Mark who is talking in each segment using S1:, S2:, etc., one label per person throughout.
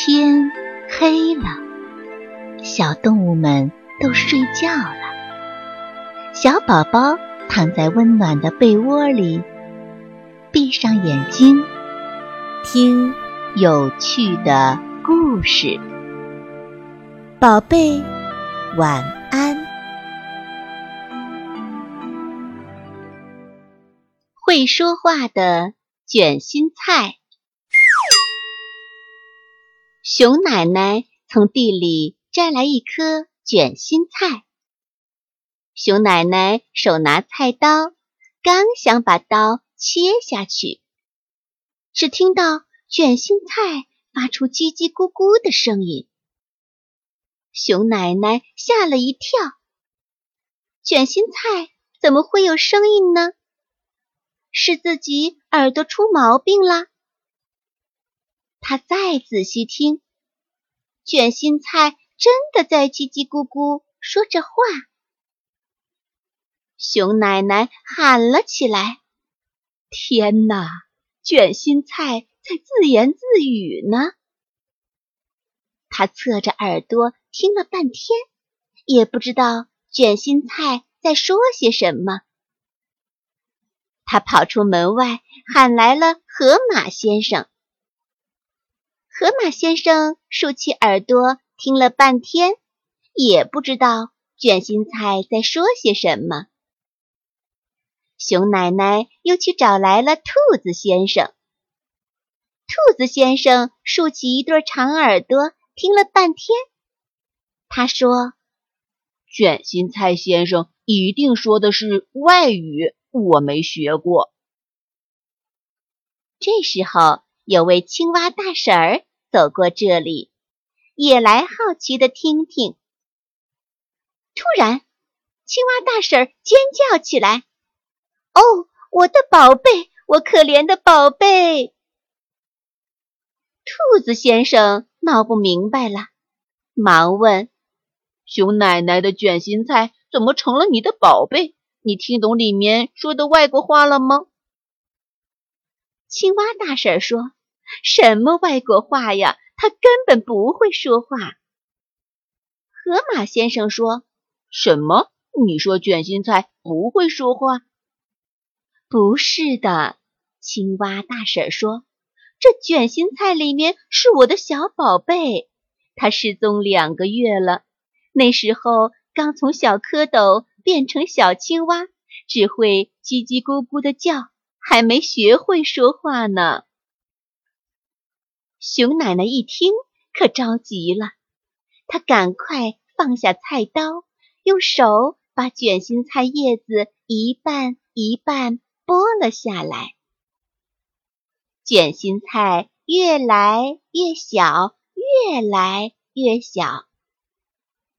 S1: 天黑了，小动物们都睡觉了。小宝宝躺在温暖的被窝里，闭上眼睛，听有趣的故事。宝贝，晚安。会说话的卷心菜。熊奶奶从地里摘来一颗卷心菜。熊奶奶手拿菜刀，刚想把刀切下去，只听到卷心菜发出叽叽咕咕的声音。熊奶奶吓了一跳，卷心菜怎么会有声音呢？是自己耳朵出毛病了？他再仔细听，卷心菜真的在叽叽咕咕说着话。熊奶奶喊了起来：“天哪，卷心菜在自言自语呢！”他侧着耳朵听了半天，也不知道卷心菜在说些什么。他跑出门外，喊来了河马先生。河马先生竖起耳朵听了半天，也不知道卷心菜在说些什么。熊奶奶又去找来了兔子先生。兔子先生竖起一对长耳朵听了半天，他说：“
S2: 卷心菜先生一定说的是外语，我没学过。”
S1: 这时候，有位青蛙大婶儿。走过这里，也来好奇的听听。突然，青蛙大婶尖叫起来：“哦，我的宝贝，我可怜的宝贝！”兔子先生闹不明白了，忙问：“
S2: 熊奶奶的卷心菜怎么成了你的宝贝？你听懂里面说的外国话了吗？”
S1: 青蛙大婶说。什么外国话呀？他根本不会说话。河马先生说：“
S2: 什么？你说卷心菜不会说话？”
S1: 不是的，青蛙大婶说：“这卷心菜里面是我的小宝贝，它失踪两个月了。那时候刚从小蝌蚪变成小青蛙，只会叽叽咕咕的叫，还没学会说话呢。”熊奶奶一听，可着急了。她赶快放下菜刀，用手把卷心菜叶子一半一半剥了下来。卷心菜越来越小，越来越小，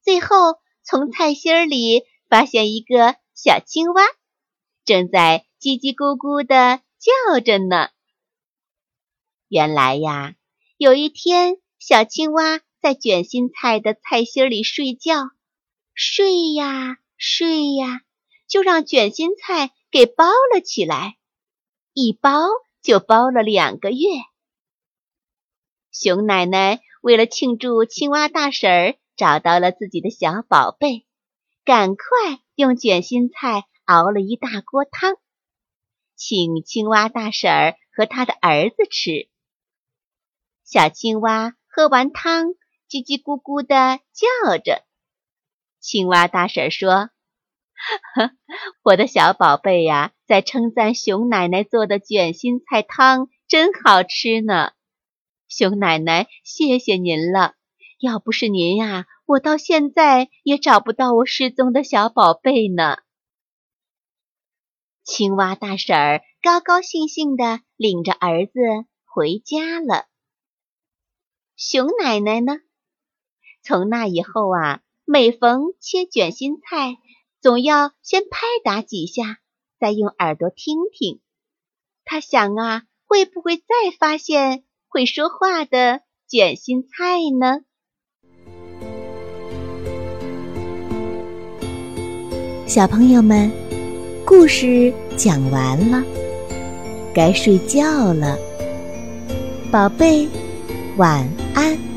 S1: 最后从菜心儿里发现一个小青蛙，正在叽叽咕咕地叫着呢。原来呀。有一天，小青蛙在卷心菜的菜心里睡觉，睡呀睡呀，就让卷心菜给包了起来，一包就包了两个月。熊奶奶为了庆祝青蛙大婶儿找到了自己的小宝贝，赶快用卷心菜熬了一大锅汤，请青蛙大婶儿和他的儿子吃。小青蛙喝完汤，叽叽咕咕地叫着。青蛙大婶说：“ 我的小宝贝呀，在称赞熊奶奶做的卷心菜汤真好吃呢。熊奶奶，谢谢您了。要不是您呀，我到现在也找不到我失踪的小宝贝呢。”青蛙大婶儿高高兴兴地领着儿子回家了。熊奶奶呢？从那以后啊，每逢切卷心菜，总要先拍打几下，再用耳朵听听。他想啊，会不会再发现会说话的卷心菜呢？小朋友们，故事讲完了，该睡觉了，宝贝。晚安。